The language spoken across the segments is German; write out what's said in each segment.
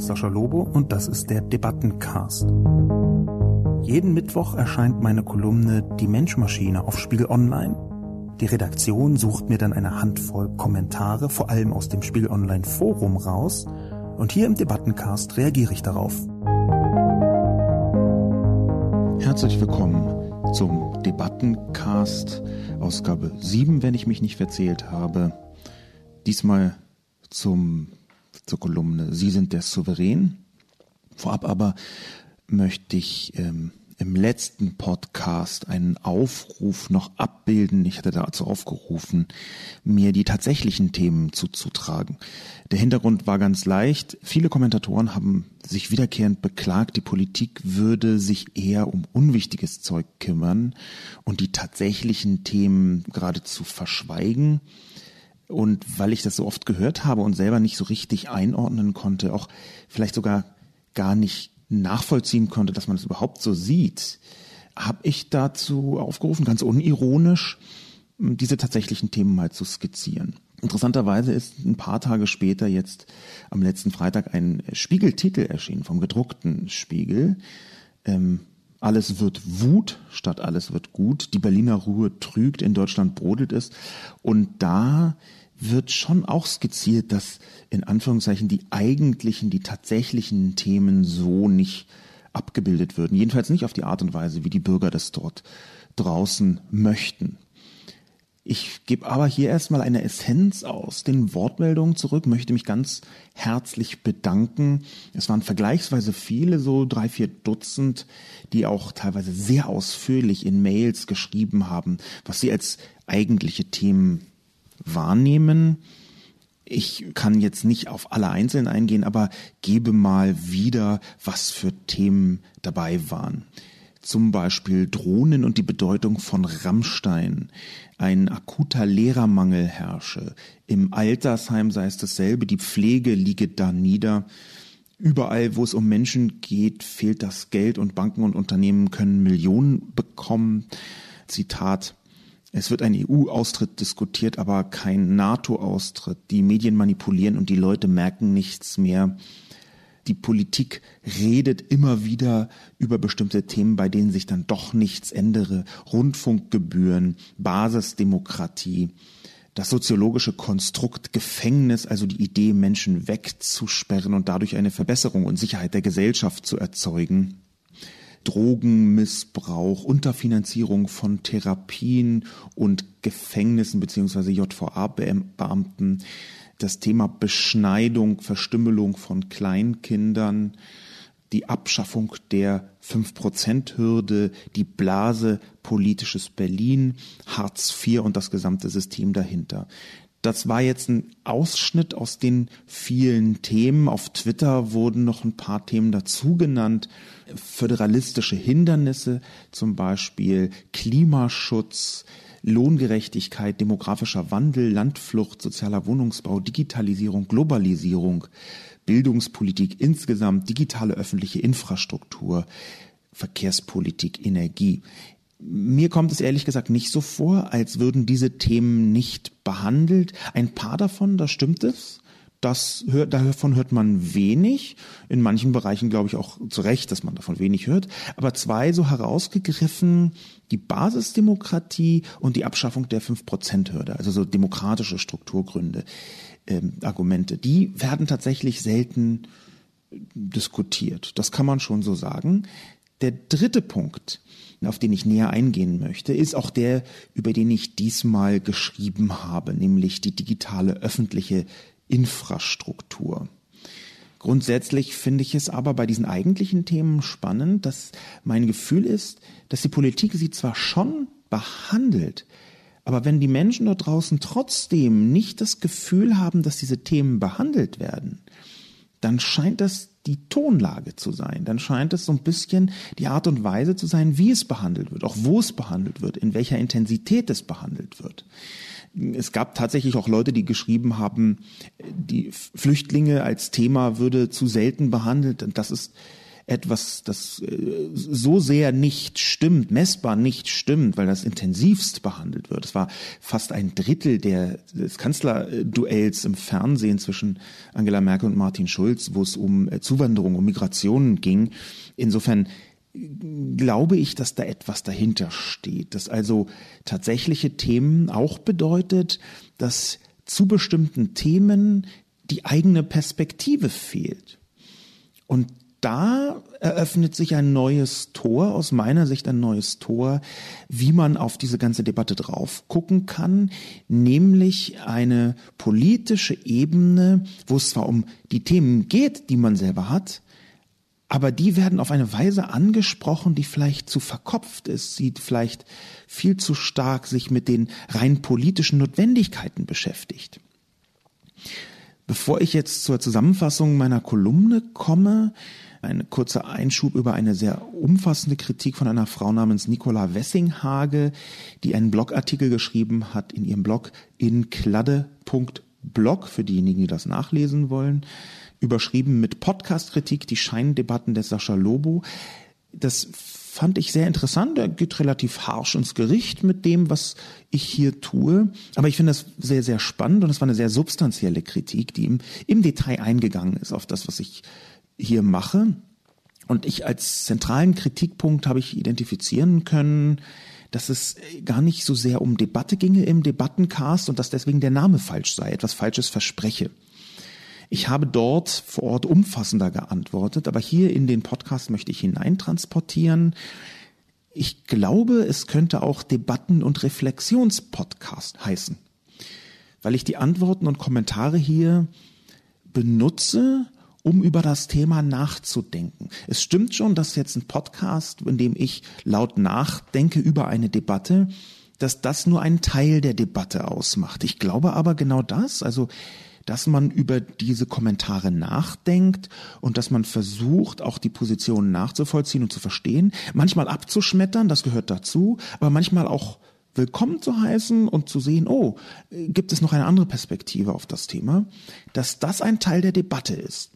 ist Sascha Lobo und das ist der Debattencast. Jeden Mittwoch erscheint meine Kolumne Die Menschmaschine auf Spiegel Online. Die Redaktion sucht mir dann eine Handvoll Kommentare, vor allem aus dem Spiegel Online Forum raus, und hier im Debattencast reagiere ich darauf. Herzlich willkommen zum Debattencast, Ausgabe 7, wenn ich mich nicht verzählt habe. Diesmal zum zur Kolumne Sie sind der Souverän. Vorab aber möchte ich ähm, im letzten Podcast einen Aufruf noch abbilden. Ich hatte dazu aufgerufen, mir die tatsächlichen Themen zuzutragen. Der Hintergrund war ganz leicht. Viele Kommentatoren haben sich wiederkehrend beklagt, die Politik würde sich eher um unwichtiges Zeug kümmern und die tatsächlichen Themen geradezu verschweigen. Und weil ich das so oft gehört habe und selber nicht so richtig einordnen konnte, auch vielleicht sogar gar nicht nachvollziehen konnte, dass man es das überhaupt so sieht, habe ich dazu aufgerufen, ganz unironisch, diese tatsächlichen Themen mal zu skizzieren. Interessanterweise ist ein paar Tage später jetzt am letzten Freitag ein Spiegeltitel erschienen vom gedruckten Spiegel. Ähm, alles wird Wut statt alles wird gut. Die Berliner Ruhe trügt, in Deutschland brodelt es. Und da wird schon auch skizziert, dass in Anführungszeichen die eigentlichen, die tatsächlichen Themen so nicht abgebildet würden. Jedenfalls nicht auf die Art und Weise, wie die Bürger das dort draußen möchten. Ich gebe aber hier erstmal eine Essenz aus den Wortmeldungen zurück, möchte mich ganz herzlich bedanken. Es waren vergleichsweise viele, so drei, vier Dutzend, die auch teilweise sehr ausführlich in Mails geschrieben haben, was sie als eigentliche Themen wahrnehmen. Ich kann jetzt nicht auf alle einzeln eingehen, aber gebe mal wieder, was für Themen dabei waren. Zum Beispiel Drohnen und die Bedeutung von Rammstein. Ein akuter Lehrermangel herrsche. Im Altersheim sei es dasselbe, die Pflege liege da nieder. Überall, wo es um Menschen geht, fehlt das Geld und Banken und Unternehmen können Millionen bekommen. Zitat es wird ein EU-Austritt diskutiert, aber kein NATO-Austritt. Die Medien manipulieren und die Leute merken nichts mehr. Die Politik redet immer wieder über bestimmte Themen, bei denen sich dann doch nichts ändere. Rundfunkgebühren, Basisdemokratie, das soziologische Konstrukt Gefängnis, also die Idee, Menschen wegzusperren und dadurch eine Verbesserung und Sicherheit der Gesellschaft zu erzeugen. Drogenmissbrauch, Unterfinanzierung von Therapien und Gefängnissen beziehungsweise JVA-Beamten, das Thema Beschneidung, Verstümmelung von Kleinkindern, die Abschaffung der 5%-Hürde, die Blase politisches Berlin, Hartz IV und das gesamte System dahinter. Das war jetzt ein Ausschnitt aus den vielen Themen. Auf Twitter wurden noch ein paar Themen dazu genannt. Föderalistische Hindernisse, zum Beispiel Klimaschutz, Lohngerechtigkeit, demografischer Wandel, Landflucht, sozialer Wohnungsbau, Digitalisierung, Globalisierung, Bildungspolitik insgesamt, digitale öffentliche Infrastruktur, Verkehrspolitik, Energie. Mir kommt es ehrlich gesagt nicht so vor, als würden diese Themen nicht behandelt. Ein paar davon, da stimmt es. Das hört, davon hört man wenig. In manchen Bereichen glaube ich auch zu Recht, dass man davon wenig hört. Aber zwei so herausgegriffen, die Basisdemokratie und die Abschaffung der 5%-Hürde, also so demokratische Strukturgründe, ähm, Argumente, die werden tatsächlich selten diskutiert. Das kann man schon so sagen. Der dritte Punkt, auf den ich näher eingehen möchte, ist auch der, über den ich diesmal geschrieben habe, nämlich die digitale öffentliche Infrastruktur. Grundsätzlich finde ich es aber bei diesen eigentlichen Themen spannend, dass mein Gefühl ist, dass die Politik sie zwar schon behandelt, aber wenn die Menschen dort draußen trotzdem nicht das Gefühl haben, dass diese Themen behandelt werden, dann scheint das die Tonlage zu sein. Dann scheint es so ein bisschen die Art und Weise zu sein, wie es behandelt wird, auch wo es behandelt wird, in welcher Intensität es behandelt wird. Es gab tatsächlich auch Leute, die geschrieben haben, die Flüchtlinge als Thema würde zu selten behandelt. Und das ist etwas, das äh, so sehr nicht stimmt, messbar nicht stimmt, weil das intensivst behandelt wird. Es war fast ein Drittel der, des Kanzlerduells im Fernsehen zwischen Angela Merkel und Martin Schulz, wo es um äh, Zuwanderung, um Migrationen ging. Insofern glaube ich, dass da etwas dahinter steht, dass also tatsächliche Themen auch bedeutet, dass zu bestimmten Themen die eigene Perspektive fehlt. Und da eröffnet sich ein neues Tor, aus meiner Sicht ein neues Tor, wie man auf diese ganze Debatte drauf gucken kann, nämlich eine politische Ebene, wo es zwar um die Themen geht, die man selber hat, aber die werden auf eine Weise angesprochen, die vielleicht zu verkopft ist, sie vielleicht viel zu stark sich mit den rein politischen Notwendigkeiten beschäftigt. Bevor ich jetzt zur Zusammenfassung meiner Kolumne komme, ein kurzer Einschub über eine sehr umfassende Kritik von einer Frau namens Nicola Wessinghage, die einen Blogartikel geschrieben hat in ihrem Blog in kladde.blog für diejenigen, die das nachlesen wollen überschrieben mit Podcast-Kritik, die Scheindebatten des Sascha Lobo. Das fand ich sehr interessant. Er geht relativ harsch ins Gericht mit dem, was ich hier tue. Aber ich finde das sehr, sehr spannend und es war eine sehr substanzielle Kritik, die im, im Detail eingegangen ist auf das, was ich hier mache. Und ich als zentralen Kritikpunkt habe ich identifizieren können, dass es gar nicht so sehr um Debatte ginge im Debattencast und dass deswegen der Name falsch sei, etwas Falsches verspreche. Ich habe dort vor Ort umfassender geantwortet, aber hier in den Podcast möchte ich hineintransportieren. Ich glaube, es könnte auch Debatten- und Reflexionspodcast heißen, weil ich die Antworten und Kommentare hier benutze, um über das Thema nachzudenken. Es stimmt schon, dass jetzt ein Podcast, in dem ich laut nachdenke über eine Debatte, dass das nur einen Teil der Debatte ausmacht. Ich glaube aber genau das, also dass man über diese Kommentare nachdenkt und dass man versucht, auch die Positionen nachzuvollziehen und zu verstehen, manchmal abzuschmettern, das gehört dazu, aber manchmal auch willkommen zu heißen und zu sehen, oh, gibt es noch eine andere Perspektive auf das Thema, dass das ein Teil der Debatte ist.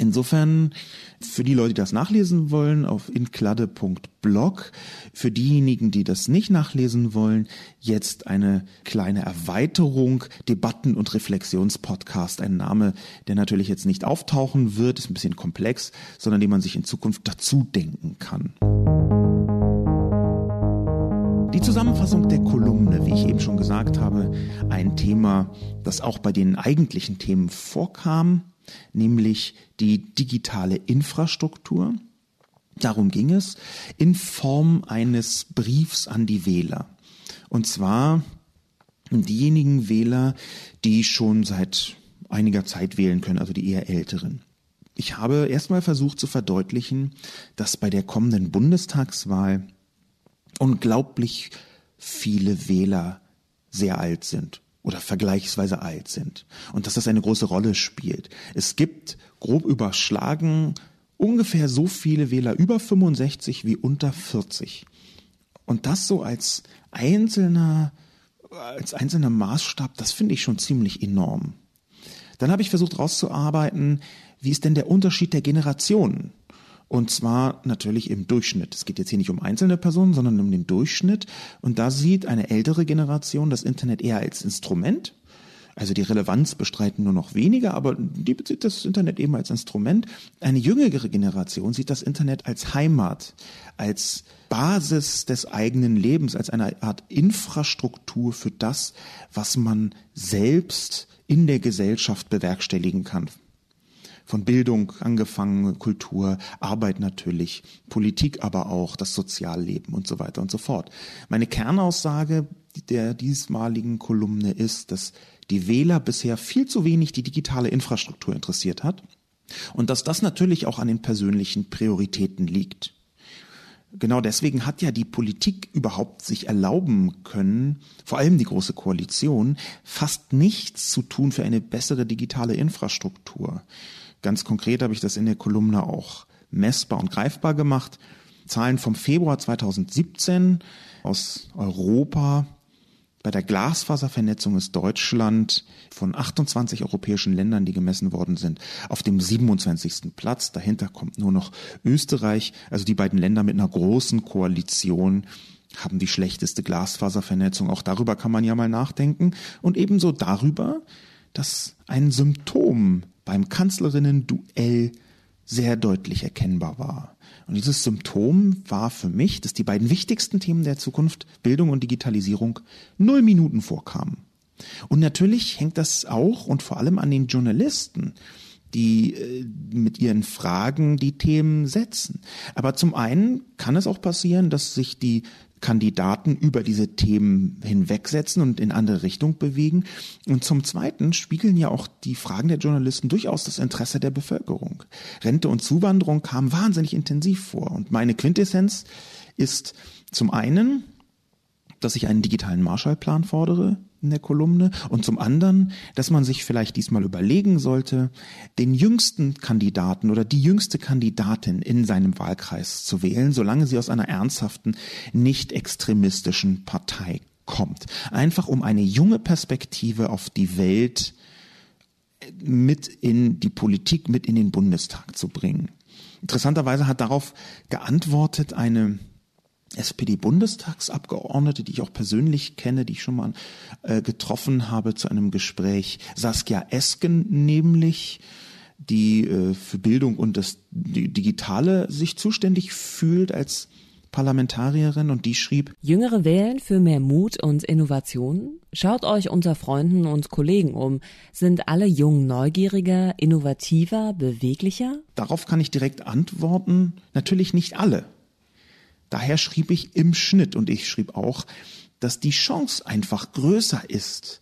Insofern für die Leute, die das nachlesen wollen, auf inkladde.blog. Für diejenigen, die das nicht nachlesen wollen, jetzt eine kleine Erweiterung, Debatten- und Reflexionspodcast. Ein Name, der natürlich jetzt nicht auftauchen wird, ist ein bisschen komplex, sondern den man sich in Zukunft dazu denken kann. Die Zusammenfassung der Kolumne, wie ich eben schon gesagt habe, ein Thema, das auch bei den eigentlichen Themen vorkam, nämlich die digitale Infrastruktur. Darum ging es in Form eines Briefs an die Wähler. Und zwar diejenigen Wähler, die schon seit einiger Zeit wählen können, also die eher älteren. Ich habe erstmal versucht zu verdeutlichen, dass bei der kommenden Bundestagswahl unglaublich viele Wähler sehr alt sind oder vergleichsweise alt sind und dass das eine große Rolle spielt. Es gibt grob überschlagen ungefähr so viele Wähler über 65 wie unter 40. Und das so als einzelner als einzelner Maßstab, das finde ich schon ziemlich enorm. Dann habe ich versucht herauszuarbeiten, wie ist denn der Unterschied der Generationen? Und zwar natürlich im Durchschnitt. Es geht jetzt hier nicht um einzelne Personen, sondern um den Durchschnitt. Und da sieht eine ältere Generation das Internet eher als Instrument. Also die Relevanz bestreiten nur noch weniger, aber die bezieht das Internet eben als Instrument. Eine jüngere Generation sieht das Internet als Heimat, als Basis des eigenen Lebens, als eine Art Infrastruktur für das, was man selbst in der Gesellschaft bewerkstelligen kann. Von Bildung angefangen, Kultur, Arbeit natürlich, Politik aber auch, das Sozialleben und so weiter und so fort. Meine Kernaussage der diesmaligen Kolumne ist, dass die Wähler bisher viel zu wenig die digitale Infrastruktur interessiert hat und dass das natürlich auch an den persönlichen Prioritäten liegt. Genau deswegen hat ja die Politik überhaupt sich erlauben können, vor allem die Große Koalition, fast nichts zu tun für eine bessere digitale Infrastruktur. Ganz konkret habe ich das in der Kolumne auch messbar und greifbar gemacht. Zahlen vom Februar 2017 aus Europa Bei der Glasfaservernetzung ist Deutschland von 28 europäischen Ländern, die gemessen worden sind, auf dem 27. Platz. Dahinter kommt nur noch Österreich. Also die beiden Länder mit einer großen Koalition haben die schlechteste Glasfaservernetzung. Auch darüber kann man ja mal nachdenken. Und ebenso darüber, dass ein Symptom beim Kanzlerinnen-Duell sehr deutlich erkennbar war. Und dieses Symptom war für mich, dass die beiden wichtigsten Themen der Zukunft, Bildung und Digitalisierung, null Minuten vorkamen. Und natürlich hängt das auch und vor allem an den Journalisten, die äh, mit ihren Fragen die Themen setzen. Aber zum einen kann es auch passieren, dass sich die Kandidaten über diese Themen hinwegsetzen und in andere Richtung bewegen. Und zum Zweiten spiegeln ja auch die Fragen der Journalisten durchaus das Interesse der Bevölkerung. Rente und Zuwanderung kamen wahnsinnig intensiv vor. Und meine Quintessenz ist zum einen, dass ich einen digitalen Marshallplan fordere, in der Kolumne und zum anderen, dass man sich vielleicht diesmal überlegen sollte, den jüngsten Kandidaten oder die jüngste Kandidatin in seinem Wahlkreis zu wählen, solange sie aus einer ernsthaften, nicht extremistischen Partei kommt. Einfach um eine junge Perspektive auf die Welt mit in die Politik, mit in den Bundestag zu bringen. Interessanterweise hat darauf geantwortet eine SPD-Bundestagsabgeordnete, die ich auch persönlich kenne, die ich schon mal äh, getroffen habe zu einem Gespräch. Saskia Esken nämlich, die äh, für Bildung und das Digitale sich zuständig fühlt als Parlamentarierin und die schrieb Jüngere wählen für mehr Mut und Innovation? Schaut euch unter Freunden und Kollegen um. Sind alle jung neugieriger, innovativer, beweglicher? Darauf kann ich direkt antworten, natürlich nicht alle. Daher schrieb ich im Schnitt und ich schrieb auch, dass die Chance einfach größer ist,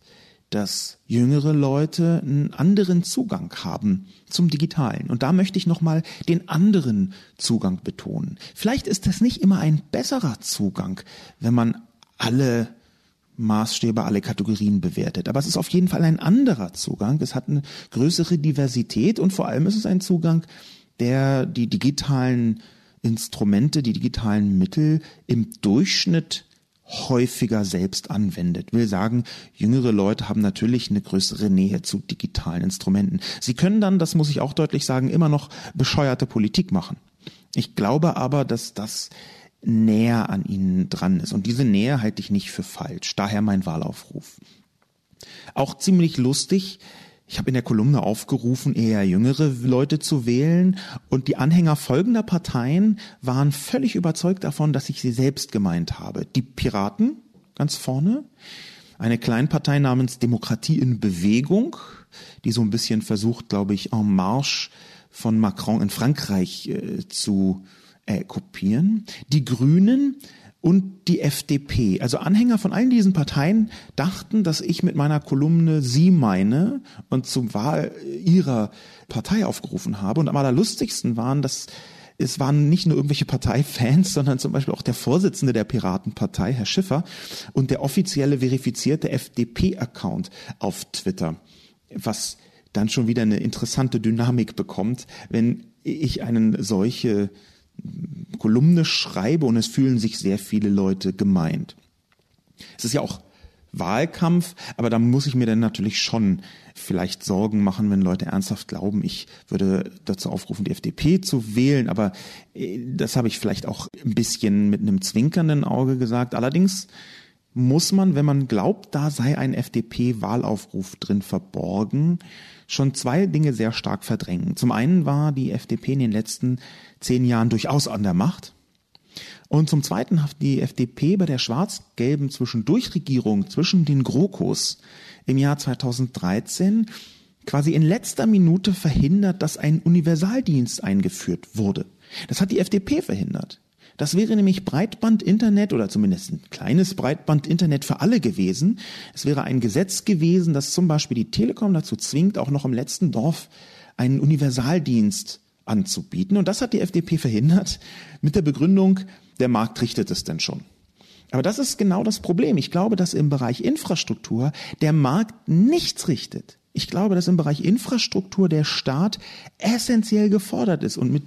dass jüngere Leute einen anderen Zugang haben zum Digitalen. Und da möchte ich nochmal den anderen Zugang betonen. Vielleicht ist das nicht immer ein besserer Zugang, wenn man alle Maßstäbe, alle Kategorien bewertet. Aber es ist auf jeden Fall ein anderer Zugang. Es hat eine größere Diversität und vor allem ist es ein Zugang, der die digitalen Instrumente, die digitalen Mittel im Durchschnitt häufiger selbst anwendet. Will sagen, jüngere Leute haben natürlich eine größere Nähe zu digitalen Instrumenten. Sie können dann, das muss ich auch deutlich sagen, immer noch bescheuerte Politik machen. Ich glaube aber, dass das näher an ihnen dran ist. Und diese Nähe halte ich nicht für falsch. Daher mein Wahlaufruf. Auch ziemlich lustig ich habe in der Kolumne aufgerufen, eher jüngere Leute zu wählen und die Anhänger folgender Parteien waren völlig überzeugt davon, dass ich sie selbst gemeint habe. Die Piraten ganz vorne, eine Kleinpartei namens Demokratie in Bewegung, die so ein bisschen versucht, glaube ich, en marche von Macron in Frankreich äh, zu äh, kopieren. Die Grünen, und die FDP. Also Anhänger von allen diesen Parteien dachten, dass ich mit meiner Kolumne sie meine und zum Wahl ihrer Partei aufgerufen habe. Und am allerlustigsten waren, dass es waren nicht nur irgendwelche Parteifans, sondern zum Beispiel auch der Vorsitzende der Piratenpartei, Herr Schiffer, und der offizielle verifizierte FDP-Account auf Twitter. Was dann schon wieder eine interessante Dynamik bekommt, wenn ich einen solche Kolumne schreibe und es fühlen sich sehr viele Leute gemeint. Es ist ja auch Wahlkampf, aber da muss ich mir dann natürlich schon vielleicht Sorgen machen, wenn Leute ernsthaft glauben, ich würde dazu aufrufen, die FDP zu wählen. Aber äh, das habe ich vielleicht auch ein bisschen mit einem zwinkernden Auge gesagt. Allerdings muss man, wenn man glaubt, da sei ein FDP-Wahlaufruf drin verborgen, schon zwei Dinge sehr stark verdrängen. Zum einen war die FDP in den letzten zehn Jahren durchaus an der Macht. Und zum Zweiten hat die FDP bei der schwarz-gelben Zwischendurchregierung zwischen den GroKos im Jahr 2013 quasi in letzter Minute verhindert, dass ein Universaldienst eingeführt wurde. Das hat die FDP verhindert. Das wäre nämlich Breitband-Internet oder zumindest ein kleines Breitband-Internet für alle gewesen. Es wäre ein Gesetz gewesen, das zum Beispiel die Telekom dazu zwingt, auch noch im letzten Dorf einen Universaldienst anzubieten. Und das hat die FDP verhindert mit der Begründung, der Markt richtet es denn schon. Aber das ist genau das Problem. Ich glaube, dass im Bereich Infrastruktur der Markt nichts richtet. Ich glaube, dass im Bereich Infrastruktur der Staat essentiell gefordert ist. Und mit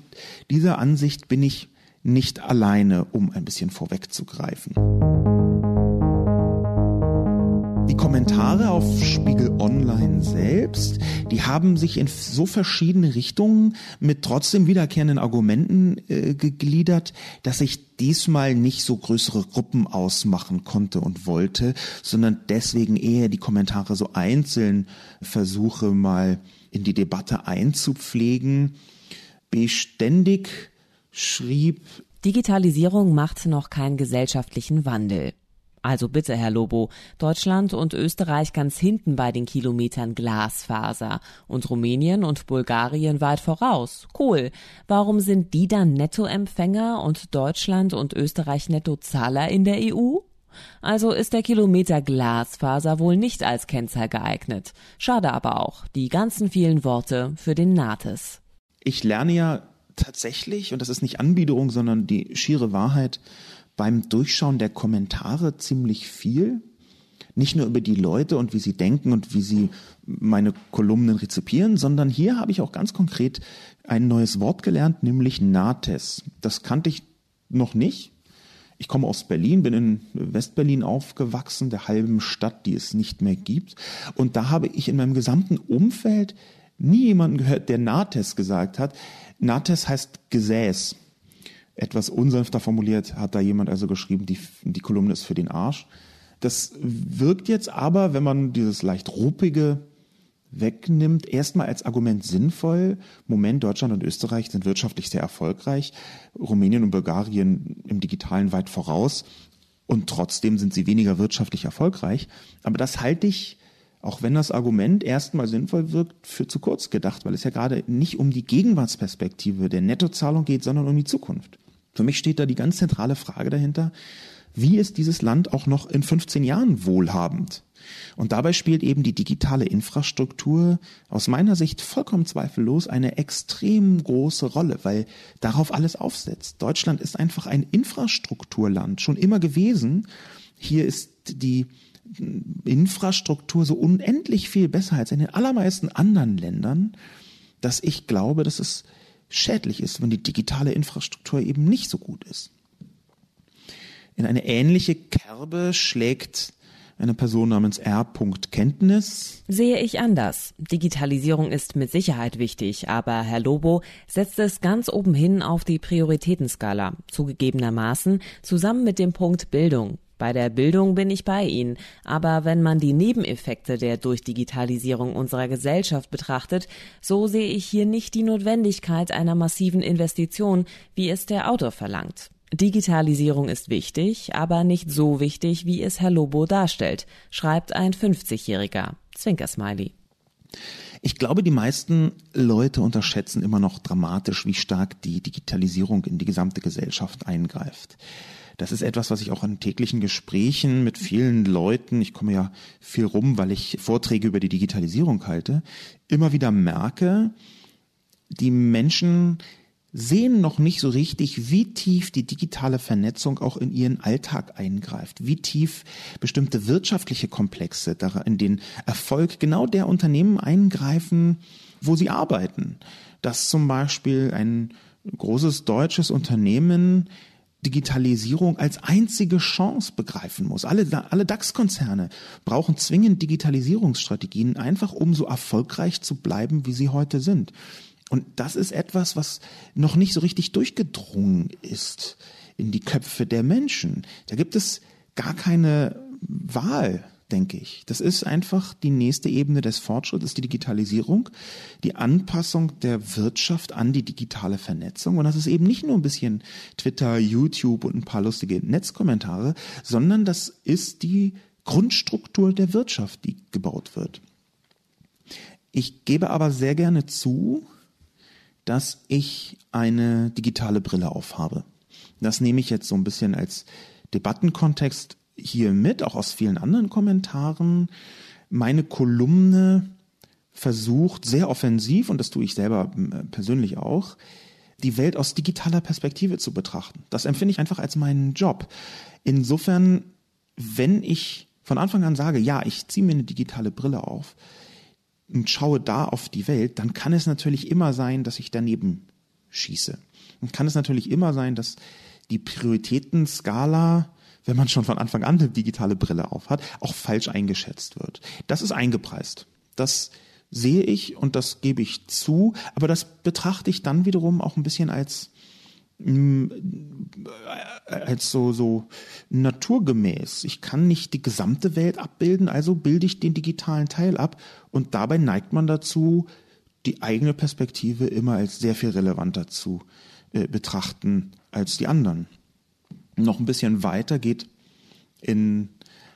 dieser Ansicht bin ich nicht alleine, um ein bisschen vorwegzugreifen. Die Kommentare auf Spiegel Online selbst, die haben sich in so verschiedene Richtungen mit trotzdem wiederkehrenden Argumenten äh, gegliedert, dass ich diesmal nicht so größere Gruppen ausmachen konnte und wollte, sondern deswegen eher die Kommentare so einzeln versuche mal in die Debatte einzupflegen. Beständig schrieb Digitalisierung macht noch keinen gesellschaftlichen Wandel. Also bitte, Herr Lobo, Deutschland und Österreich ganz hinten bei den Kilometern Glasfaser und Rumänien und Bulgarien weit voraus. Cool. Warum sind die dann Nettoempfänger und Deutschland und Österreich Nettozahler in der EU? Also ist der Kilometer Glasfaser wohl nicht als Kennzahl geeignet. Schade aber auch, die ganzen vielen Worte für den NATES. Ich lerne ja tatsächlich, und das ist nicht Anbiederung, sondern die schiere Wahrheit, beim Durchschauen der Kommentare ziemlich viel. Nicht nur über die Leute und wie sie denken und wie sie meine Kolumnen rezipieren, sondern hier habe ich auch ganz konkret ein neues Wort gelernt, nämlich Nates. Das kannte ich noch nicht. Ich komme aus Berlin, bin in Westberlin aufgewachsen, der halben Stadt, die es nicht mehr gibt. Und da habe ich in meinem gesamten Umfeld nie jemanden gehört, der Nates gesagt hat. Nates heißt Gesäß etwas unsanfter formuliert hat da jemand also geschrieben, die, die Kolumne ist für den Arsch. Das wirkt jetzt aber, wenn man dieses leicht ruppige wegnimmt, erstmal als Argument sinnvoll. Moment, Deutschland und Österreich sind wirtschaftlich sehr erfolgreich, Rumänien und Bulgarien im digitalen weit voraus und trotzdem sind sie weniger wirtschaftlich erfolgreich. Aber das halte ich, auch wenn das Argument erstmal sinnvoll wirkt, für zu kurz gedacht, weil es ja gerade nicht um die Gegenwartsperspektive der Nettozahlung geht, sondern um die Zukunft. Für mich steht da die ganz zentrale Frage dahinter, wie ist dieses Land auch noch in 15 Jahren wohlhabend? Und dabei spielt eben die digitale Infrastruktur aus meiner Sicht vollkommen zweifellos eine extrem große Rolle, weil darauf alles aufsetzt. Deutschland ist einfach ein Infrastrukturland, schon immer gewesen. Hier ist die Infrastruktur so unendlich viel besser als in den allermeisten anderen Ländern, dass ich glaube, dass es schädlich ist, wenn die digitale Infrastruktur eben nicht so gut ist. In eine ähnliche Kerbe schlägt eine Person namens R. Kenntnis. Sehe ich anders. Digitalisierung ist mit Sicherheit wichtig, aber Herr Lobo setzt es ganz oben hin auf die Prioritätenskala, zugegebenermaßen zusammen mit dem Punkt Bildung. Bei der Bildung bin ich bei Ihnen, aber wenn man die Nebeneffekte der Durchdigitalisierung unserer Gesellschaft betrachtet, so sehe ich hier nicht die Notwendigkeit einer massiven Investition, wie es der Autor verlangt. Digitalisierung ist wichtig, aber nicht so wichtig, wie es Herr Lobo darstellt, schreibt ein 50-Jähriger. Zwinkersmiley. Ich glaube, die meisten Leute unterschätzen immer noch dramatisch, wie stark die Digitalisierung in die gesamte Gesellschaft eingreift. Das ist etwas, was ich auch in täglichen Gesprächen mit vielen Leuten, ich komme ja viel rum, weil ich Vorträge über die Digitalisierung halte, immer wieder merke, die Menschen sehen noch nicht so richtig, wie tief die digitale Vernetzung auch in ihren Alltag eingreift, wie tief bestimmte wirtschaftliche Komplexe in den Erfolg genau der Unternehmen eingreifen, wo sie arbeiten. Dass zum Beispiel ein großes deutsches Unternehmen Digitalisierung als einzige Chance begreifen muss. Alle, alle DAX-Konzerne brauchen zwingend Digitalisierungsstrategien, einfach um so erfolgreich zu bleiben, wie sie heute sind. Und das ist etwas, was noch nicht so richtig durchgedrungen ist in die Köpfe der Menschen. Da gibt es gar keine Wahl denke ich. Das ist einfach die nächste Ebene des Fortschritts, die Digitalisierung, die Anpassung der Wirtschaft an die digitale Vernetzung. Und das ist eben nicht nur ein bisschen Twitter, YouTube und ein paar lustige Netzkommentare, sondern das ist die Grundstruktur der Wirtschaft, die gebaut wird. Ich gebe aber sehr gerne zu, dass ich eine digitale Brille aufhabe. Das nehme ich jetzt so ein bisschen als Debattenkontext hier mit, auch aus vielen anderen Kommentaren. Meine Kolumne versucht sehr offensiv, und das tue ich selber äh, persönlich auch, die Welt aus digitaler Perspektive zu betrachten. Das empfinde ich einfach als meinen Job. Insofern, wenn ich von Anfang an sage, ja, ich ziehe mir eine digitale Brille auf und schaue da auf die Welt, dann kann es natürlich immer sein, dass ich daneben schieße. Und kann es natürlich immer sein, dass die Prioritätenskala wenn man schon von Anfang an eine digitale Brille aufhat, auch falsch eingeschätzt wird. Das ist eingepreist. Das sehe ich und das gebe ich zu, aber das betrachte ich dann wiederum auch ein bisschen als mm, als so, so naturgemäß. Ich kann nicht die gesamte Welt abbilden, also bilde ich den digitalen Teil ab und dabei neigt man dazu, die eigene Perspektive immer als sehr viel relevanter zu äh, betrachten als die anderen. Noch ein bisschen weiter geht in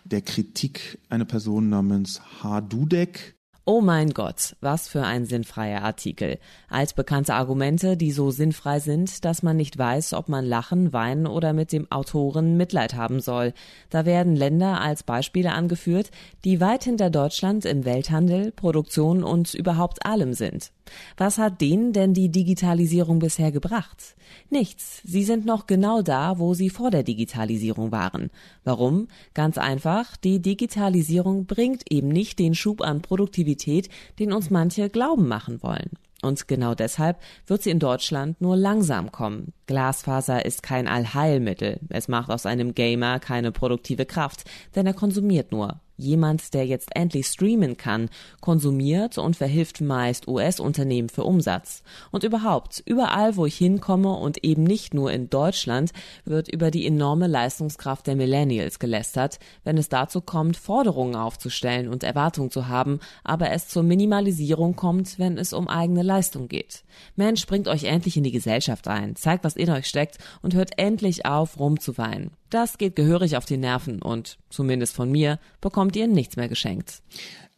der Kritik eine Person namens H. Dudek, Oh mein Gott, was für ein sinnfreier Artikel. Altbekannte Argumente, die so sinnfrei sind, dass man nicht weiß, ob man lachen, weinen oder mit dem Autoren Mitleid haben soll. Da werden Länder als Beispiele angeführt, die weit hinter Deutschland im Welthandel, Produktion und überhaupt allem sind. Was hat denen denn die Digitalisierung bisher gebracht? Nichts. Sie sind noch genau da, wo sie vor der Digitalisierung waren. Warum? Ganz einfach, die Digitalisierung bringt eben nicht den Schub an Produktivität, den uns manche glauben machen wollen. Und genau deshalb wird sie in Deutschland nur langsam kommen. Glasfaser ist kein Allheilmittel. Es macht aus einem Gamer keine produktive Kraft, denn er konsumiert nur. Jemand, der jetzt endlich streamen kann, konsumiert und verhilft meist US-Unternehmen für Umsatz. Und überhaupt, überall, wo ich hinkomme und eben nicht nur in Deutschland, wird über die enorme Leistungskraft der Millennials gelästert, wenn es dazu kommt, Forderungen aufzustellen und Erwartungen zu haben, aber es zur Minimalisierung kommt, wenn es um eigene Leistung geht. Mensch, bringt euch endlich in die Gesellschaft ein, zeigt, was in euch steckt und hört endlich auf, rumzuweinen. Das geht gehörig auf die Nerven und, zumindest von mir, bekommt ihr nichts mehr geschenkt.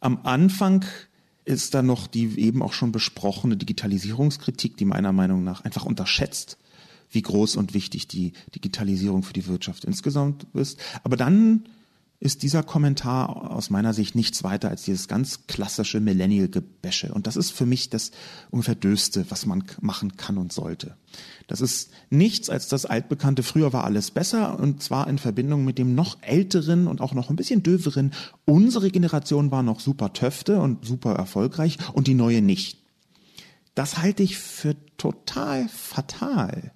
Am Anfang ist da noch die eben auch schon besprochene Digitalisierungskritik, die meiner Meinung nach einfach unterschätzt, wie groß und wichtig die Digitalisierung für die Wirtschaft insgesamt ist. Aber dann ist dieser Kommentar aus meiner Sicht nichts weiter als dieses ganz klassische Millennial-Gebäsche. Und das ist für mich das ungefähr Döste, was man machen kann und sollte. Das ist nichts als das altbekannte Früher war alles besser und zwar in Verbindung mit dem noch älteren und auch noch ein bisschen döveren unsere Generation war noch super Töfte und super erfolgreich und die neue nicht. Das halte ich für total fatal,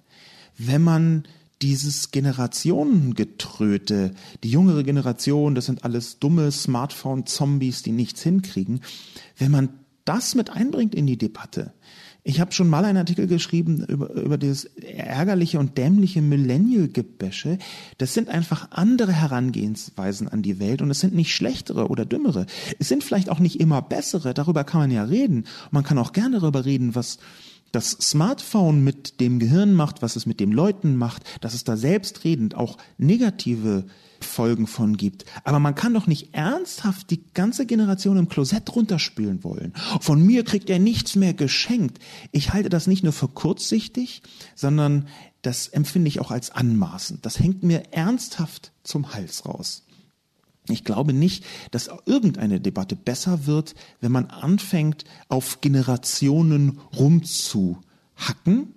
wenn man dieses Generationengetröte, die jüngere Generation, das sind alles dumme Smartphone-Zombies, die nichts hinkriegen, wenn man das mit einbringt in die Debatte. Ich habe schon mal einen Artikel geschrieben über, über dieses ärgerliche und dämliche Millennial-Gebäsche. Das sind einfach andere Herangehensweisen an die Welt und es sind nicht schlechtere oder dümmere. Es sind vielleicht auch nicht immer bessere, darüber kann man ja reden. Man kann auch gerne darüber reden, was, das Smartphone mit dem Gehirn macht, was es mit den Leuten macht, dass es da selbstredend auch negative Folgen von gibt. Aber man kann doch nicht ernsthaft die ganze Generation im Klosett runterspülen wollen. Von mir kriegt er nichts mehr geschenkt. Ich halte das nicht nur für kurzsichtig, sondern das empfinde ich auch als anmaßend. Das hängt mir ernsthaft zum Hals raus. Ich glaube nicht, dass irgendeine Debatte besser wird, wenn man anfängt, auf Generationen rumzuhacken.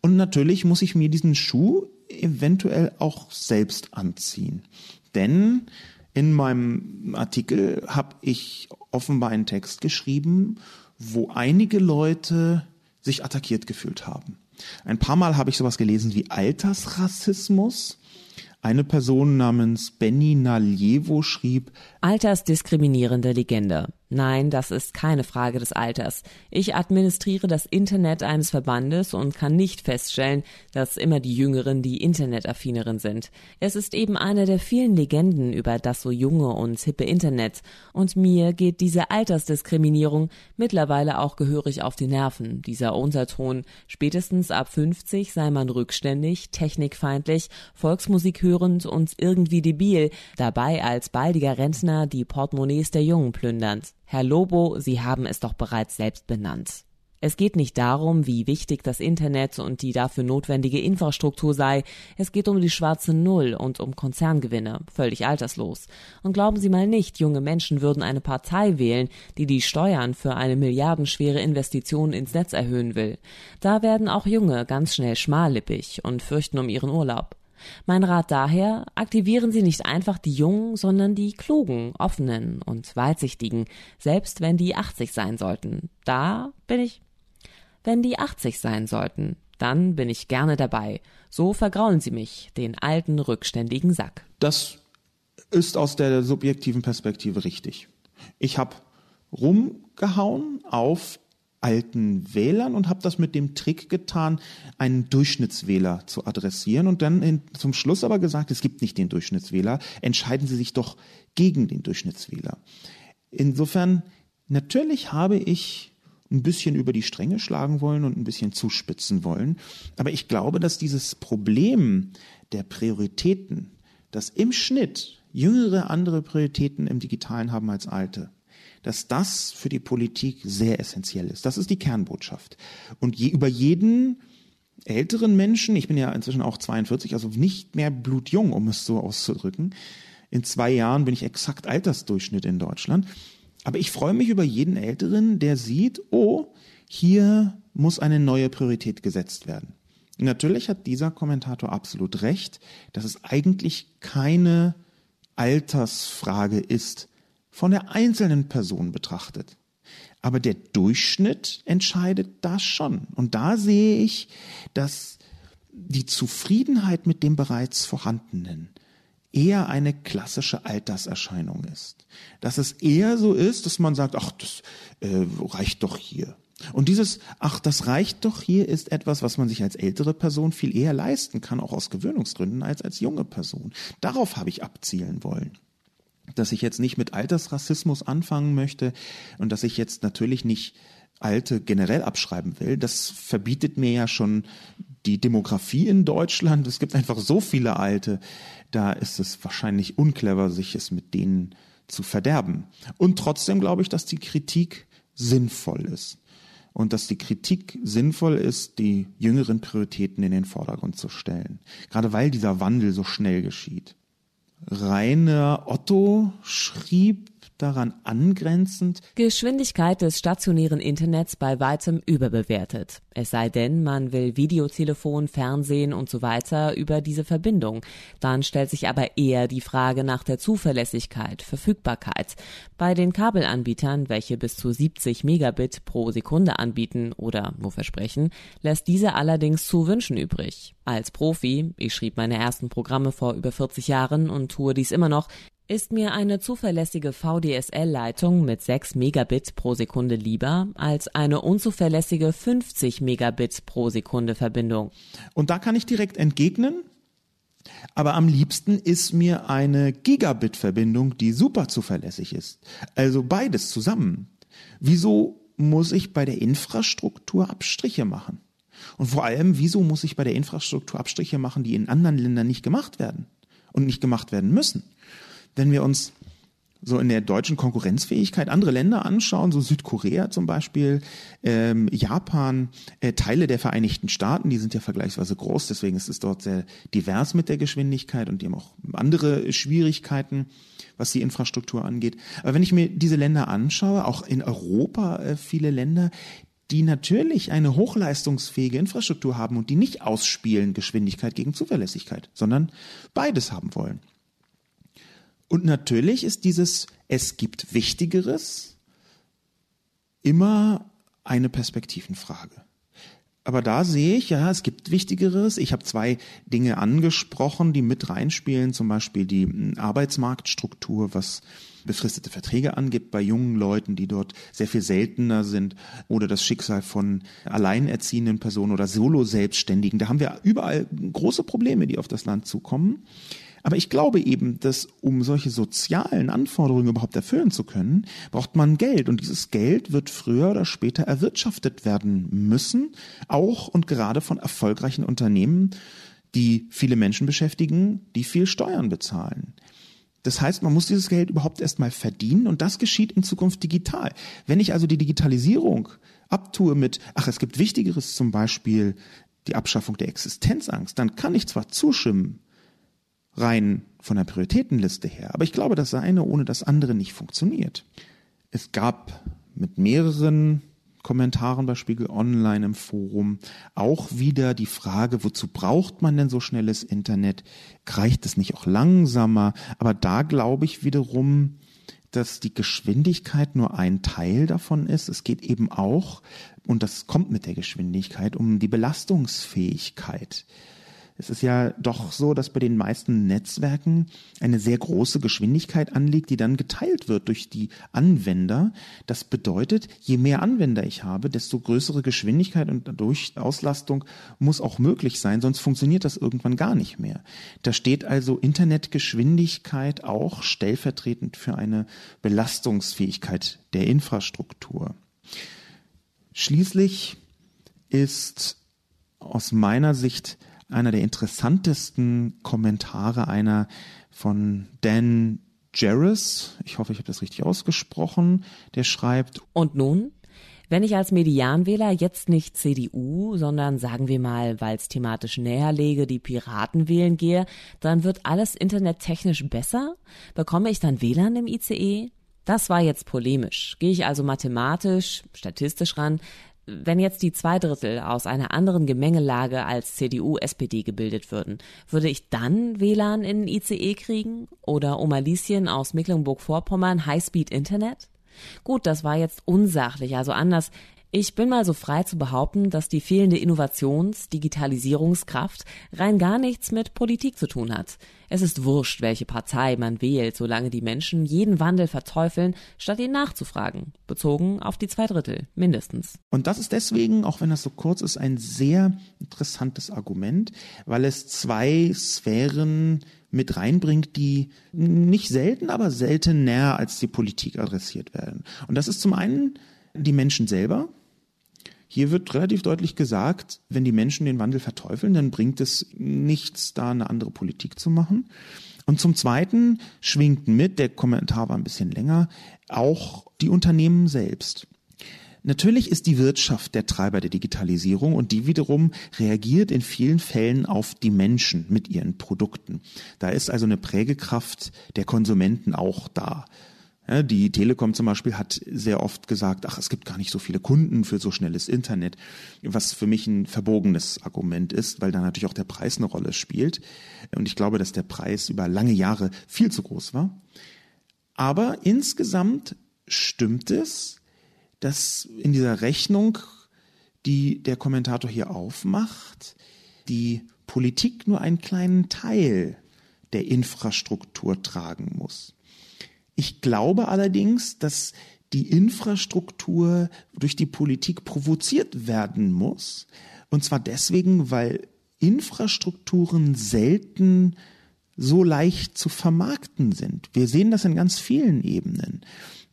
Und natürlich muss ich mir diesen Schuh eventuell auch selbst anziehen. Denn in meinem Artikel habe ich offenbar einen Text geschrieben, wo einige Leute sich attackiert gefühlt haben. Ein paar Mal habe ich sowas gelesen wie Altersrassismus eine Person namens Benny Naljevo schrieb Altersdiskriminierende Legende. Nein, das ist keine Frage des Alters. Ich administriere das Internet eines Verbandes und kann nicht feststellen, dass immer die Jüngeren die Internetaffineren sind. Es ist eben eine der vielen Legenden über das so junge und hippe Internet. Und mir geht diese Altersdiskriminierung mittlerweile auch gehörig auf die Nerven. Dieser Unterton, spätestens ab 50 sei man rückständig, technikfeindlich, Volksmusik hörend und irgendwie debil, dabei als baldiger Rentner die Portemonnaies der Jungen plündernd. Herr Lobo, Sie haben es doch bereits selbst benannt. Es geht nicht darum, wie wichtig das Internet und die dafür notwendige Infrastruktur sei. Es geht um die schwarze Null und um Konzerngewinne, völlig alterslos. Und glauben Sie mal nicht, junge Menschen würden eine Partei wählen, die die Steuern für eine milliardenschwere Investition ins Netz erhöhen will. Da werden auch Junge ganz schnell schmallippig und fürchten um ihren Urlaub. Mein Rat daher, aktivieren Sie nicht einfach die Jungen, sondern die Klugen, Offenen und Weitsichtigen, selbst wenn die 80 sein sollten. Da bin ich. Wenn die 80 sein sollten, dann bin ich gerne dabei. So vergraulen sie mich, den alten, rückständigen Sack. Das ist aus der subjektiven Perspektive richtig. Ich habe rumgehauen auf alten Wählern und habe das mit dem Trick getan, einen Durchschnittswähler zu adressieren und dann in, zum Schluss aber gesagt, es gibt nicht den Durchschnittswähler, entscheiden Sie sich doch gegen den Durchschnittswähler. Insofern, natürlich habe ich ein bisschen über die Stränge schlagen wollen und ein bisschen zuspitzen wollen, aber ich glaube, dass dieses Problem der Prioritäten, dass im Schnitt jüngere andere Prioritäten im digitalen haben als alte, dass das für die Politik sehr essentiell ist. Das ist die Kernbotschaft. Und je, über jeden älteren Menschen, ich bin ja inzwischen auch 42, also nicht mehr blutjung, um es so auszudrücken. In zwei Jahren bin ich exakt Altersdurchschnitt in Deutschland. Aber ich freue mich über jeden Älteren, der sieht, oh, hier muss eine neue Priorität gesetzt werden. Natürlich hat dieser Kommentator absolut recht, dass es eigentlich keine Altersfrage ist, von der einzelnen Person betrachtet. Aber der Durchschnitt entscheidet das schon. Und da sehe ich, dass die Zufriedenheit mit dem bereits Vorhandenen eher eine klassische Alterserscheinung ist. Dass es eher so ist, dass man sagt, ach, das äh, reicht doch hier. Und dieses, ach, das reicht doch hier, ist etwas, was man sich als ältere Person viel eher leisten kann, auch aus Gewöhnungsgründen, als als junge Person. Darauf habe ich abzielen wollen dass ich jetzt nicht mit Altersrassismus anfangen möchte und dass ich jetzt natürlich nicht Alte generell abschreiben will. Das verbietet mir ja schon die Demografie in Deutschland. Es gibt einfach so viele Alte. Da ist es wahrscheinlich unclever, sich es mit denen zu verderben. Und trotzdem glaube ich, dass die Kritik sinnvoll ist. Und dass die Kritik sinnvoll ist, die jüngeren Prioritäten in den Vordergrund zu stellen. Gerade weil dieser Wandel so schnell geschieht. Rainer Otto schrieb daran angrenzend. Geschwindigkeit des stationären Internets bei weitem überbewertet. Es sei denn, man will Videotelefon, Fernsehen und so weiter über diese Verbindung. Dann stellt sich aber eher die Frage nach der Zuverlässigkeit, Verfügbarkeit. Bei den Kabelanbietern, welche bis zu 70 Megabit pro Sekunde anbieten oder nur versprechen, lässt diese allerdings zu wünschen übrig. Als Profi, ich schrieb meine ersten Programme vor über 40 Jahren und tue dies immer noch, ist mir eine zuverlässige VDSL-Leitung mit 6 Megabit pro Sekunde lieber als eine unzuverlässige 50 Megabit pro Sekunde Verbindung. Und da kann ich direkt entgegnen, aber am liebsten ist mir eine Gigabit-Verbindung, die super zuverlässig ist. Also beides zusammen. Wieso muss ich bei der Infrastruktur Abstriche machen? Und vor allem, wieso muss ich bei der Infrastruktur Abstriche machen, die in anderen Ländern nicht gemacht werden und nicht gemacht werden müssen? Wenn wir uns so in der deutschen Konkurrenzfähigkeit andere Länder anschauen, so Südkorea zum Beispiel, ähm, Japan, äh, Teile der Vereinigten Staaten, die sind ja vergleichsweise groß, deswegen ist es dort sehr divers mit der Geschwindigkeit und die haben auch andere Schwierigkeiten, was die Infrastruktur angeht. Aber wenn ich mir diese Länder anschaue, auch in Europa äh, viele Länder, die natürlich eine hochleistungsfähige Infrastruktur haben und die nicht ausspielen Geschwindigkeit gegen Zuverlässigkeit, sondern beides haben wollen. Und natürlich ist dieses Es gibt Wichtigeres immer eine Perspektivenfrage. Aber da sehe ich, ja, es gibt Wichtigeres. Ich habe zwei Dinge angesprochen, die mit reinspielen, zum Beispiel die hm, Arbeitsmarktstruktur, was befristete Verträge angibt bei jungen Leuten, die dort sehr viel seltener sind, oder das Schicksal von alleinerziehenden Personen oder Solo-Selbstständigen. Da haben wir überall große Probleme, die auf das Land zukommen. Aber ich glaube eben, dass um solche sozialen Anforderungen überhaupt erfüllen zu können, braucht man Geld. Und dieses Geld wird früher oder später erwirtschaftet werden müssen, auch und gerade von erfolgreichen Unternehmen, die viele Menschen beschäftigen, die viel Steuern bezahlen. Das heißt, man muss dieses Geld überhaupt erstmal verdienen und das geschieht in Zukunft digital. Wenn ich also die Digitalisierung abtue mit, ach, es gibt Wichtigeres, zum Beispiel die Abschaffung der Existenzangst, dann kann ich zwar zustimmen, rein von der Prioritätenliste her. Aber ich glaube, das eine ohne das andere nicht funktioniert. Es gab mit mehreren Kommentaren bei Spiegel Online im Forum auch wieder die Frage, wozu braucht man denn so schnelles Internet? Reicht es nicht auch langsamer? Aber da glaube ich wiederum, dass die Geschwindigkeit nur ein Teil davon ist. Es geht eben auch, und das kommt mit der Geschwindigkeit, um die Belastungsfähigkeit Es ist ja doch so, dass bei den meisten Netzwerken eine sehr große Geschwindigkeit anliegt, die dann geteilt wird durch die Anwender. Das bedeutet, je mehr Anwender ich habe, desto größere Geschwindigkeit und dadurch Auslastung muss auch möglich sein, sonst funktioniert das irgendwann gar nicht mehr. Da steht also Internetgeschwindigkeit auch stellvertretend für eine Belastungsfähigkeit der Infrastruktur. Schließlich ist aus meiner Sicht einer der interessantesten Kommentare einer von Dan Jarris, ich hoffe, ich habe das richtig ausgesprochen, der schreibt. Und nun? Wenn ich als Medianwähler jetzt nicht CDU, sondern sagen wir mal, weil es thematisch näher lege, die Piraten wählen gehe, dann wird alles internettechnisch besser? Bekomme ich dann WLAN im ICE? Das war jetzt polemisch. Gehe ich also mathematisch, statistisch ran, wenn jetzt die zwei Drittel aus einer anderen Gemengelage als CDU, SPD gebildet würden, würde ich dann WLAN in ICE kriegen? Oder Oma Lieschen aus Mecklenburg-Vorpommern Highspeed Internet? Gut, das war jetzt unsachlich, also anders. Ich bin mal so frei zu behaupten, dass die fehlende Innovations-, Digitalisierungskraft rein gar nichts mit Politik zu tun hat. Es ist wurscht, welche Partei man wählt, solange die Menschen jeden Wandel verteufeln, statt ihn nachzufragen. Bezogen auf die zwei Drittel, mindestens. Und das ist deswegen, auch wenn das so kurz ist, ein sehr interessantes Argument, weil es zwei Sphären mit reinbringt, die nicht selten, aber selten näher als die Politik adressiert werden. Und das ist zum einen die Menschen selber, hier wird relativ deutlich gesagt, wenn die Menschen den Wandel verteufeln, dann bringt es nichts, da eine andere Politik zu machen. Und zum Zweiten schwingt mit, der Kommentar war ein bisschen länger, auch die Unternehmen selbst. Natürlich ist die Wirtschaft der Treiber der Digitalisierung und die wiederum reagiert in vielen Fällen auf die Menschen mit ihren Produkten. Da ist also eine Prägekraft der Konsumenten auch da. Ja, die Telekom zum Beispiel hat sehr oft gesagt, ach, es gibt gar nicht so viele Kunden für so schnelles Internet, was für mich ein verbogenes Argument ist, weil da natürlich auch der Preis eine Rolle spielt. Und ich glaube, dass der Preis über lange Jahre viel zu groß war. Aber insgesamt stimmt es, dass in dieser Rechnung, die der Kommentator hier aufmacht, die Politik nur einen kleinen Teil der Infrastruktur tragen muss. Ich glaube allerdings, dass die Infrastruktur durch die Politik provoziert werden muss. Und zwar deswegen, weil Infrastrukturen selten so leicht zu vermarkten sind. Wir sehen das in ganz vielen Ebenen.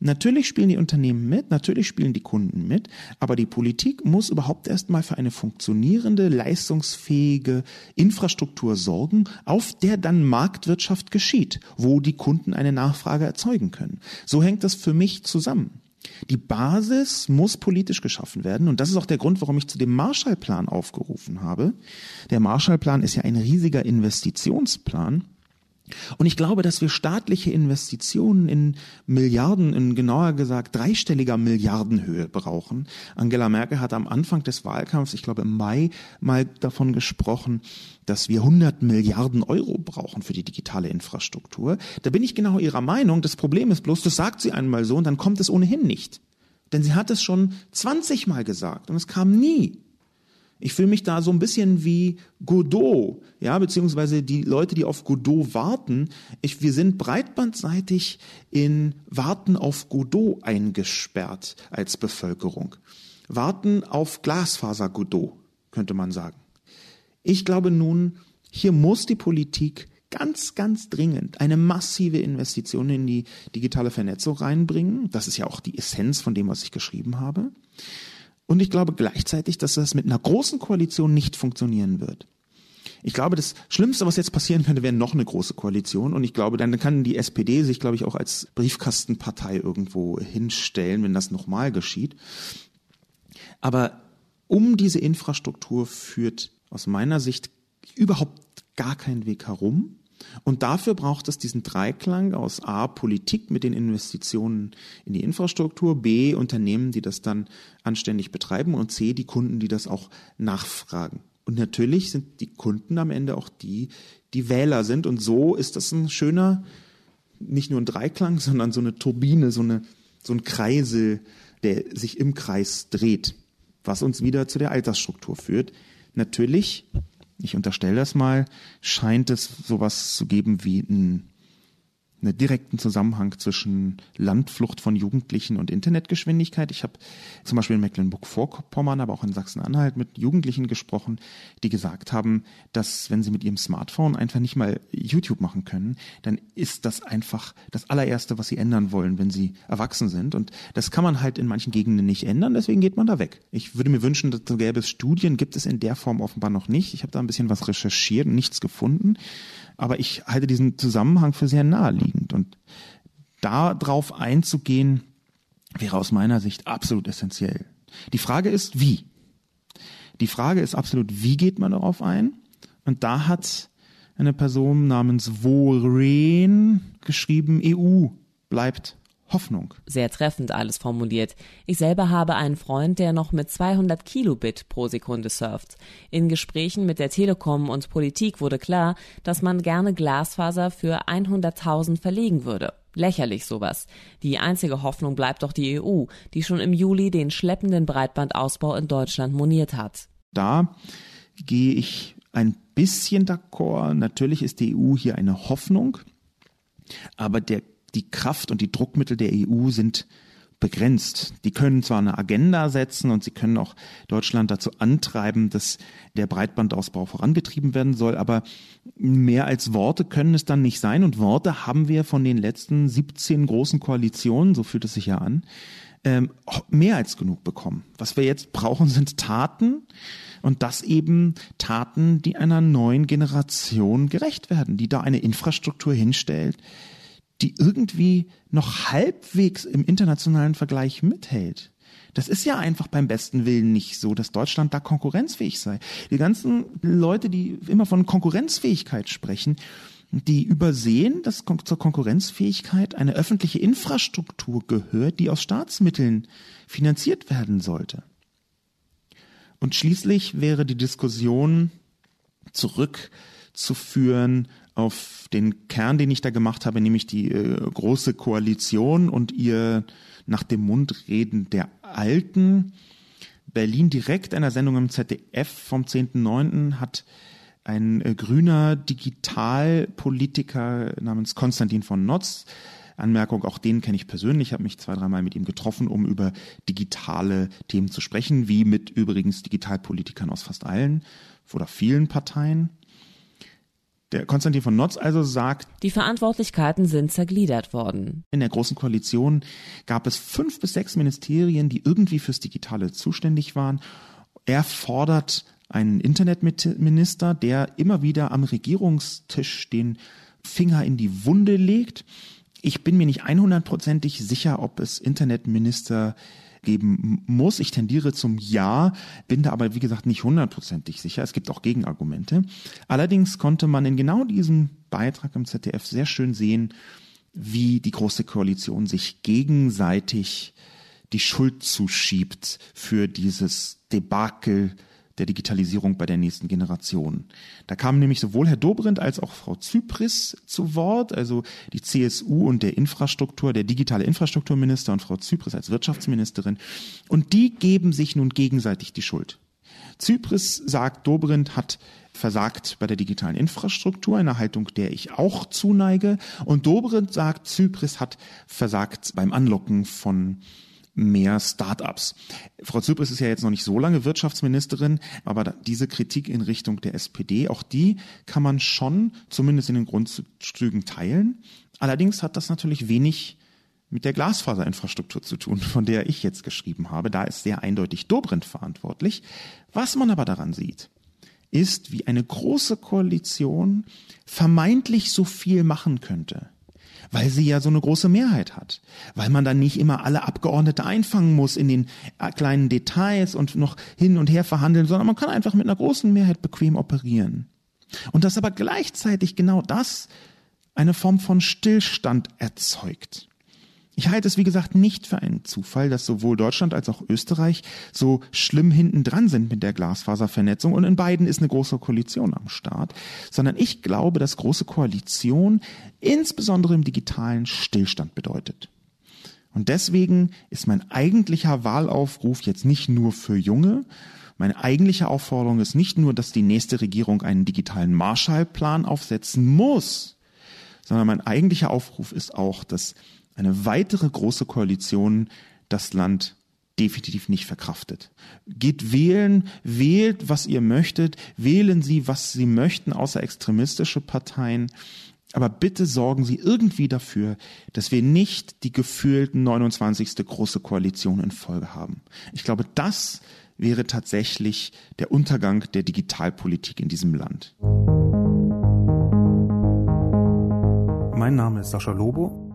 Natürlich spielen die Unternehmen mit, natürlich spielen die Kunden mit, aber die Politik muss überhaupt erstmal für eine funktionierende, leistungsfähige Infrastruktur sorgen, auf der dann Marktwirtschaft geschieht, wo die Kunden eine Nachfrage erzeugen können. So hängt das für mich zusammen. Die Basis muss politisch geschaffen werden und das ist auch der Grund, warum ich zu dem Marshallplan aufgerufen habe. Der Marshallplan ist ja ein riesiger Investitionsplan und ich glaube, dass wir staatliche Investitionen in Milliarden, in genauer gesagt dreistelliger Milliardenhöhe brauchen. Angela Merkel hat am Anfang des Wahlkampfs, ich glaube im Mai, mal davon gesprochen, dass wir 100 Milliarden Euro brauchen für die digitale Infrastruktur. Da bin ich genau ihrer Meinung. Das Problem ist bloß, das sagt sie einmal so und dann kommt es ohnehin nicht. Denn sie hat es schon 20 Mal gesagt und es kam nie. Ich fühle mich da so ein bisschen wie Godot, ja, beziehungsweise die Leute, die auf Godot warten. Ich, wir sind breitbandseitig in Warten auf Godot eingesperrt als Bevölkerung. Warten auf Glasfaser Godot, könnte man sagen. Ich glaube nun, hier muss die Politik ganz, ganz dringend eine massive Investition in die digitale Vernetzung reinbringen. Das ist ja auch die Essenz von dem, was ich geschrieben habe. Und ich glaube gleichzeitig, dass das mit einer großen Koalition nicht funktionieren wird. Ich glaube, das Schlimmste, was jetzt passieren könnte, wäre noch eine große Koalition. Und ich glaube, dann kann die SPD sich, glaube ich, auch als Briefkastenpartei irgendwo hinstellen, wenn das nochmal geschieht. Aber um diese Infrastruktur führt aus meiner Sicht überhaupt gar kein Weg herum. Und dafür braucht es diesen Dreiklang aus A, Politik mit den Investitionen in die Infrastruktur, B, Unternehmen, die das dann anständig betreiben und C, die Kunden, die das auch nachfragen. Und natürlich sind die Kunden am Ende auch die, die Wähler sind. Und so ist das ein schöner, nicht nur ein Dreiklang, sondern so eine Turbine, so, eine, so ein Kreisel, der sich im Kreis dreht, was uns wieder zu der Altersstruktur führt. Natürlich ich unterstelle das mal, scheint es sowas zu geben wie ein einen direkten Zusammenhang zwischen Landflucht von Jugendlichen und Internetgeschwindigkeit. Ich habe zum Beispiel in Mecklenburg-Vorpommern, aber auch in Sachsen-Anhalt mit Jugendlichen gesprochen, die gesagt haben, dass wenn sie mit ihrem Smartphone einfach nicht mal YouTube machen können, dann ist das einfach das allererste, was sie ändern wollen, wenn sie erwachsen sind. Und das kann man halt in manchen Gegenden nicht ändern, deswegen geht man da weg. Ich würde mir wünschen, dass so gäbe es Studien, gibt es in der Form offenbar noch nicht. Ich habe da ein bisschen was recherchiert und nichts gefunden. Aber ich halte diesen Zusammenhang für sehr naheliegend. Und darauf einzugehen, wäre aus meiner Sicht absolut essentiell. Die Frage ist, wie? Die Frage ist absolut, wie geht man darauf ein? Und da hat eine Person namens Woren geschrieben, EU bleibt Hoffnung. Sehr treffend alles formuliert. Ich selber habe einen Freund, der noch mit 200 Kilobit pro Sekunde surft. In Gesprächen mit der Telekom und Politik wurde klar, dass man gerne Glasfaser für 100.000 verlegen würde. Lächerlich sowas. Die einzige Hoffnung bleibt doch die EU, die schon im Juli den schleppenden Breitbandausbau in Deutschland moniert hat. Da gehe ich ein bisschen d'accord. Natürlich ist die EU hier eine Hoffnung, aber der die Kraft und die Druckmittel der EU sind begrenzt. Die können zwar eine Agenda setzen und sie können auch Deutschland dazu antreiben, dass der Breitbandausbau vorangetrieben werden soll, aber mehr als Worte können es dann nicht sein. Und Worte haben wir von den letzten 17 großen Koalitionen, so fühlt es sich ja an, ähm, mehr als genug bekommen. Was wir jetzt brauchen, sind Taten und das eben Taten, die einer neuen Generation gerecht werden, die da eine Infrastruktur hinstellt, die irgendwie noch halbwegs im internationalen Vergleich mithält. Das ist ja einfach beim besten Willen nicht so, dass Deutschland da konkurrenzfähig sei. Die ganzen Leute, die immer von Konkurrenzfähigkeit sprechen, die übersehen, dass zur Konkurrenzfähigkeit eine öffentliche Infrastruktur gehört, die aus Staatsmitteln finanziert werden sollte. Und schließlich wäre die Diskussion zurückzuführen auf den Kern, den ich da gemacht habe, nämlich die äh, große Koalition und ihr nach dem Mund reden der Alten. Berlin direkt einer Sendung im ZDF vom 10.9. hat ein äh, grüner Digitalpolitiker namens Konstantin von Notz Anmerkung, auch den kenne ich persönlich, habe mich zwei, dreimal mit ihm getroffen, um über digitale Themen zu sprechen, wie mit übrigens Digitalpolitikern aus fast allen oder vielen Parteien. Der Konstantin von Notz also sagt, die Verantwortlichkeiten sind zergliedert worden. In der Großen Koalition gab es fünf bis sechs Ministerien, die irgendwie fürs Digitale zuständig waren. Er fordert einen Internetminister, der immer wieder am Regierungstisch den Finger in die Wunde legt. Ich bin mir nicht 100%ig sicher, ob es Internetminister geben muss. Ich tendiere zum Ja, bin da aber wie gesagt nicht hundertprozentig sicher. Es gibt auch Gegenargumente. Allerdings konnte man in genau diesem Beitrag im ZDF sehr schön sehen, wie die Große Koalition sich gegenseitig die Schuld zuschiebt für dieses Debakel der Digitalisierung bei der nächsten Generation. Da kamen nämlich sowohl Herr Dobrindt als auch Frau Zypris zu Wort, also die CSU und der Infrastruktur, der digitale Infrastrukturminister und Frau Zypris als Wirtschaftsministerin. Und die geben sich nun gegenseitig die Schuld. Zypris sagt, Dobrindt hat versagt bei der digitalen Infrastruktur, eine Haltung, der ich auch zuneige. Und Dobrindt sagt, Zypris hat versagt beim Anlocken von mehr Start-ups. Frau Zypris ist ja jetzt noch nicht so lange Wirtschaftsministerin, aber diese Kritik in Richtung der SPD, auch die kann man schon zumindest in den Grundzügen teilen. Allerdings hat das natürlich wenig mit der Glasfaserinfrastruktur zu tun, von der ich jetzt geschrieben habe. Da ist sehr eindeutig Dobrindt verantwortlich. Was man aber daran sieht, ist, wie eine große Koalition vermeintlich so viel machen könnte weil sie ja so eine große Mehrheit hat, weil man dann nicht immer alle Abgeordnete einfangen muss in den äh, kleinen Details und noch hin und her verhandeln, sondern man kann einfach mit einer großen Mehrheit bequem operieren. Und dass aber gleichzeitig genau das eine Form von Stillstand erzeugt. Ich halte es, wie gesagt, nicht für einen Zufall, dass sowohl Deutschland als auch Österreich so schlimm hinten dran sind mit der Glasfaservernetzung und in beiden ist eine große Koalition am Start, sondern ich glaube, dass große Koalition insbesondere im digitalen Stillstand bedeutet. Und deswegen ist mein eigentlicher Wahlaufruf jetzt nicht nur für Junge Meine eigentliche Aufforderung ist nicht nur, dass die nächste Regierung einen digitalen Marshallplan aufsetzen muss, sondern mein eigentlicher Aufruf ist auch, dass eine weitere große Koalition das Land definitiv nicht verkraftet. Geht wählen, wählt, was ihr möchtet, wählen Sie, was Sie möchten, außer extremistische Parteien. Aber bitte sorgen Sie irgendwie dafür, dass wir nicht die gefühlten 29. große Koalition in Folge haben. Ich glaube, das wäre tatsächlich der Untergang der Digitalpolitik in diesem Land. Mein Name ist Sascha Lobo.